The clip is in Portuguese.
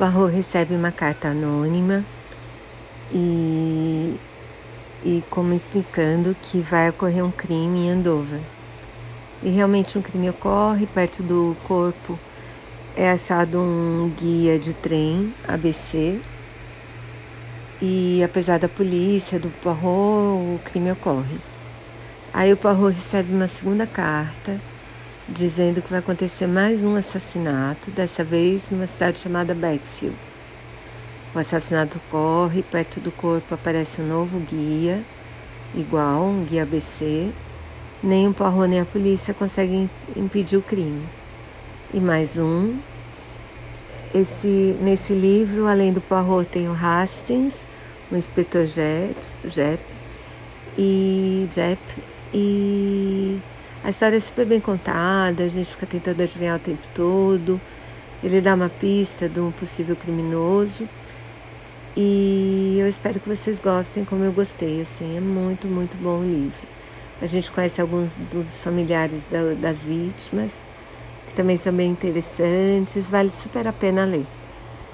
Poirot recebe uma carta anônima e, e comunicando que vai ocorrer um crime em Andover. E realmente um crime ocorre perto do corpo. É achado um guia de trem ABC e apesar da polícia, do Poirot, o crime ocorre. Aí o Poirot recebe uma segunda carta dizendo que vai acontecer mais um assassinato, dessa vez numa cidade chamada Bexhill. O assassinato ocorre, perto do corpo aparece um novo guia, igual, um guia ABC. Nem o Poirot nem a polícia conseguem impedir o crime. E mais um. Esse, nesse livro, além do Poirot, tem o Hastings, o inspetor Jet, Jep, e Jep, e a história é super bem contada, a gente fica tentando adivinhar o tempo todo. Ele dá uma pista de um possível criminoso. E eu espero que vocês gostem como eu gostei, assim, é muito, muito bom o livro. A gente conhece alguns dos familiares da, das vítimas, que também são bem interessantes, vale super a pena ler.